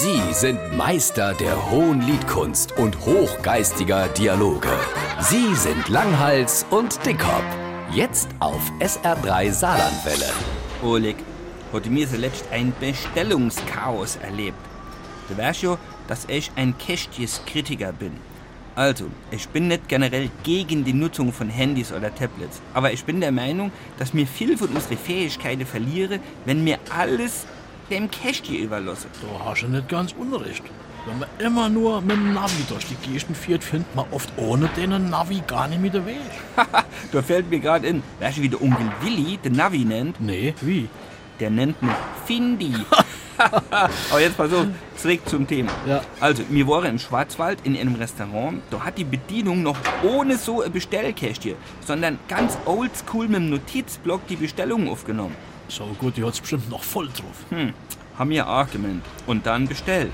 Sie sind Meister der hohen Liedkunst und hochgeistiger Dialoge. Sie sind Langhals und Dickhop. Jetzt auf SR3 Saarlandwelle. Oleg, heute mir zuletzt ein Bestellungschaos erlebt. Du weißt ja, dass ich ein Kästjes-Kritiker bin. Also, ich bin nicht generell gegen die Nutzung von Handys oder Tablets, aber ich bin der Meinung, dass mir viel von unseren Fähigkeiten verliere, wenn mir alles dem Kästje überlasse. Da hast du nicht ganz unrecht. Wenn man immer nur mit dem Navi durch die Gegend fährt, findet man oft ohne den Navi gar nicht mehr den Weg. da fällt mir gerade in, weißt du, wie der Onkel Willi den Navi nennt? Nee, wie? Der nennt mich Findi. Aber jetzt pass auf, zurück zum Thema. Ja. Also, wir waren im Schwarzwald in einem Restaurant. Da hat die Bedienung noch ohne so ein Bestellkästchen, sondern ganz oldschool mit dem Notizblock die Bestellung aufgenommen. So gut, die hat's bestimmt noch voll drauf. Hm, haben wir auch gemeint. Und dann bestellt.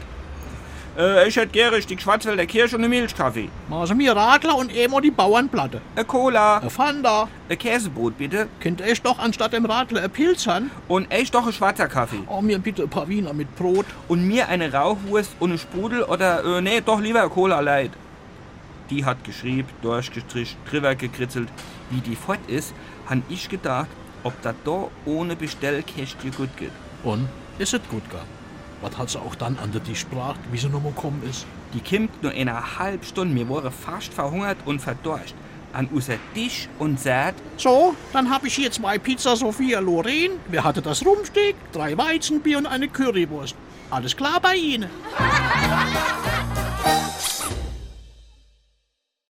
Äh, ich hätte gerne Stück Schwarzwälder Kirsch und einen Milchkaffee. Machen mir Radler und Emo die Bauernplatte. Eine Cola. Ein Fanta. Ein Käsebrot, bitte. Könnt ihr doch anstatt dem Radler ein Pilz haben? Und echt doch ein schwarzer Kaffee. Oh, mir bitte ein paar Wiener mit Brot. Und mir eine Rauchwurst und eine Sprudel oder, äh, nee, doch lieber eine Cola Light. Die hat geschrieben, durchgestrichen, drüber gekritzelt. Wie die fort ist, han ich gedacht, ob das da ohne Bestellkästchen gut geht. Und ist es gut gegangen? Was hat sie auch dann an der Tisch gebracht, wie sie nochmal gekommen ist? Die kommt nur in einer halben Stunde. Wir waren fast verhungert und verdorcht. An unser Tisch und sagt, So, dann habe ich hier zwei Pizza Sophia Loren. Wer hatte das Rumsteak? Drei Weizenbier und eine Currywurst. Alles klar bei Ihnen?